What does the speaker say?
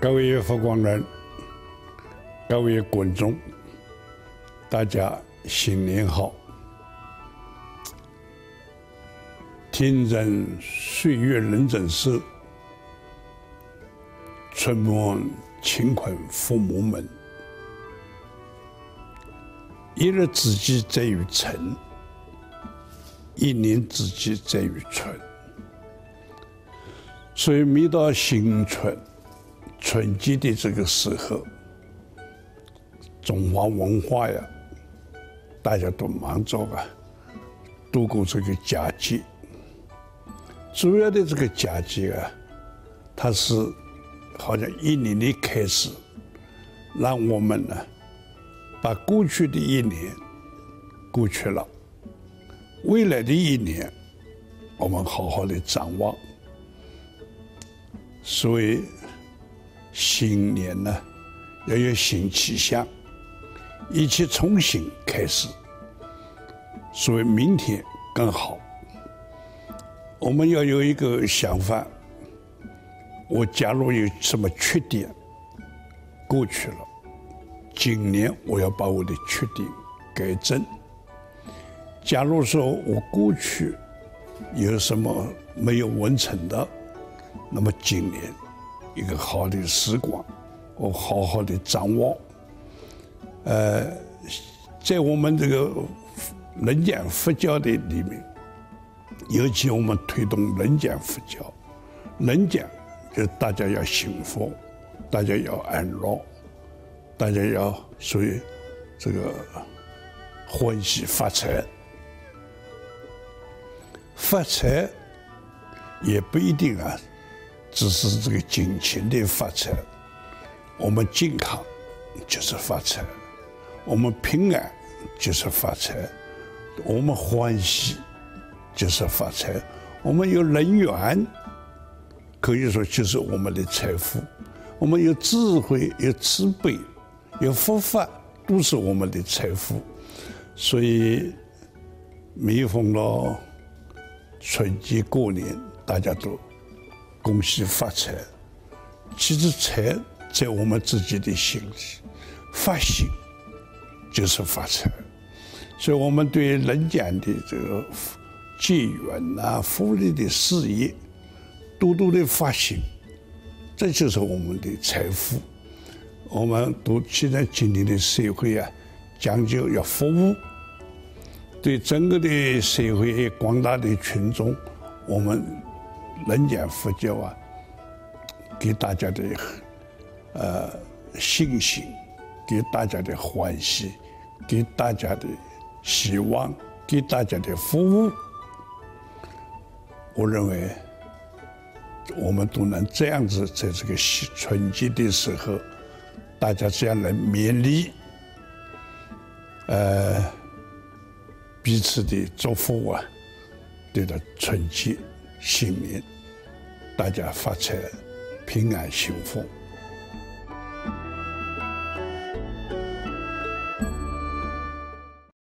各位佛光人，各位观众，大家新年好！听人岁月人真事，春梦勤困父母门。一日之计在于晨，一年之计在于春。所以每到新春。春节的这个时候，中华文化呀，大家都忙着啊，度过这个佳节。主要的这个佳节啊，它是好像一年的开始，让我们呢，把过去的一年过去了，未来的一年，我们好好的展望。所以。新年呢，要有新气象，一切重新开始，所以明天更好。我们要有一个想法：我假如有什么缺点过去了，今年我要把我的缺点改正。假如说我过去有什么没有完成的，那么今年。一个好的时光，我好好的掌握。呃，在我们这个人间佛教的里面，尤其我们推动人间佛教，人间就大家要幸福，大家要安乐，大家要属于这个欢喜发财。发财也不一定啊。只是这个金钱的发财，我们健康就是发财，我们平安就是发财，我们欢喜就是发财，我们有人缘，可以说就是我们的财富，我们有智慧、有慈悲、有佛法，都是我们的财富。所以每逢到春节过年，大家都。恭喜发财，其实财在我们自己的心里，发心就是发财，所以我们对人间的这个结缘啊、福利的事业，多多的发心，这就是我们的财富。我们都现在今天的社会啊，讲究要服务，对整个的社会广大的群众，我们。人间佛教啊，给大家的呃信心，给大家的欢喜，给大家的希望，给大家的服务。我认为我们都能这样子，在这个春节的时候，大家这样来勉励，呃，彼此的祝福啊，对的春节。新年，大家发财，平安幸福。